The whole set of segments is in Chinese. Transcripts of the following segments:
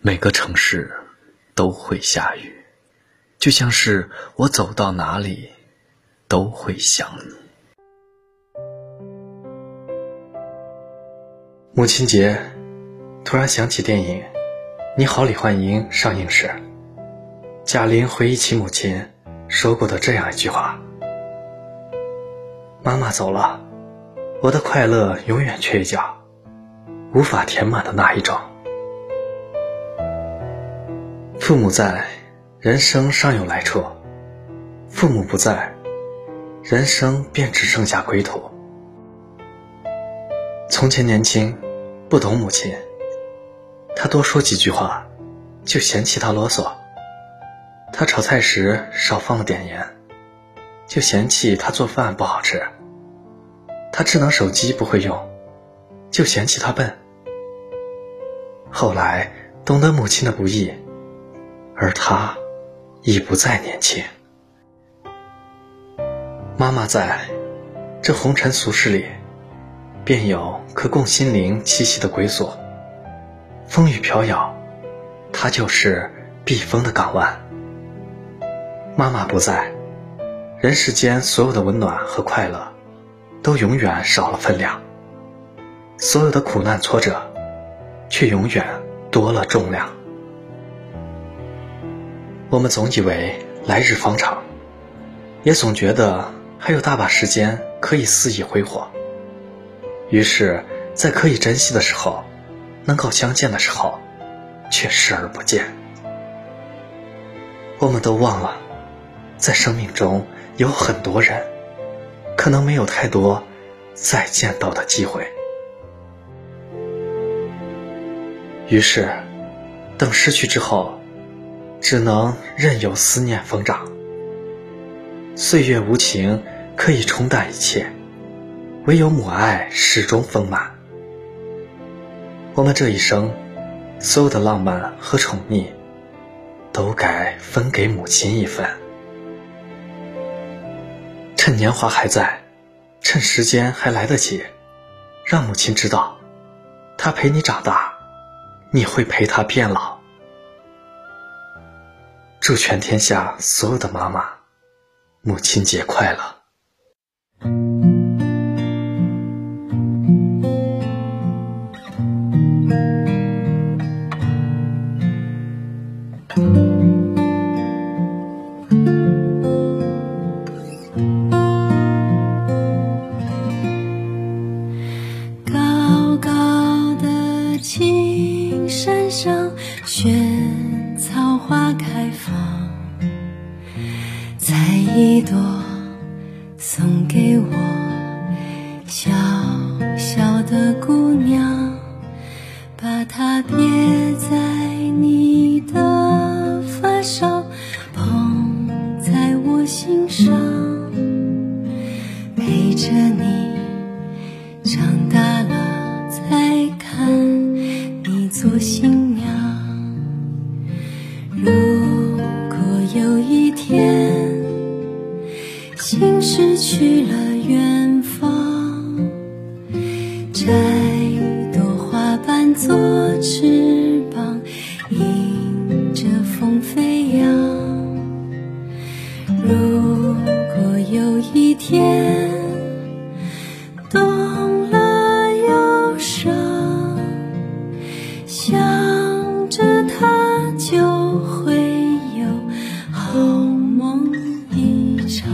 每个城市都会下雨，就像是我走到哪里都会想你。母亲节，突然想起电影《你好，李焕英》上映时，贾玲回忆起母亲说过的这样一句话：“妈妈走了，我的快乐永远缺一角，无法填满的那一种。”父母在，人生尚有来处；父母不在，人生便只剩下归途。从前年轻，不懂母亲，他多说几句话，就嫌弃他啰嗦；他炒菜时少放了点盐，就嫌弃他做饭不好吃；他智能手机不会用，就嫌弃他笨。后来懂得母亲的不易。而他已不再年轻。妈妈在，这红尘俗世里，便有可供心灵栖息的归宿。风雨飘摇，它就是避风的港湾。妈妈不在，人世间所有的温暖和快乐，都永远少了分量。所有的苦难挫折，却永远多了重量。我们总以为来日方长，也总觉得还有大把时间可以肆意挥霍。于是，在可以珍惜的时候，能够相见的时候，却视而不见。我们都忘了，在生命中有很多人，可能没有太多再见到的机会。于是，等失去之后。只能任由思念疯长。岁月无情，可以冲淡一切，唯有母爱始终丰满。我们这一生，所有的浪漫和宠溺，都该分给母亲一份。趁年华还在，趁时间还来得及，让母亲知道，她陪你长大，你会陪她变老。祝全天下所有的妈妈，母亲节快乐！高高的青山上，雪。草花开他天懂了忧伤，想着他就会有好梦一场。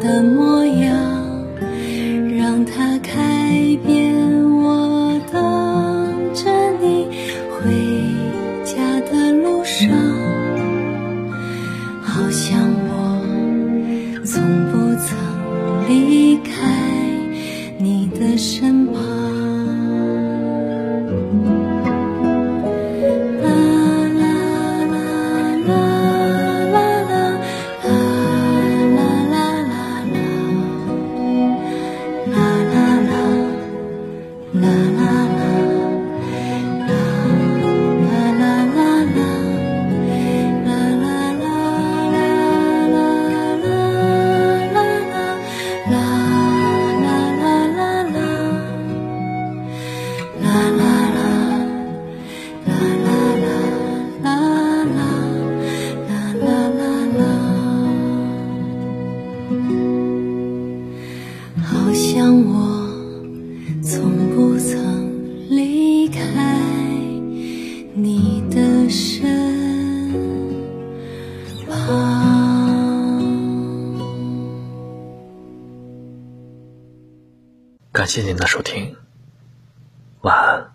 的模样，让它开遍我等着你回家的路上，好像我从感谢您的收听，晚安。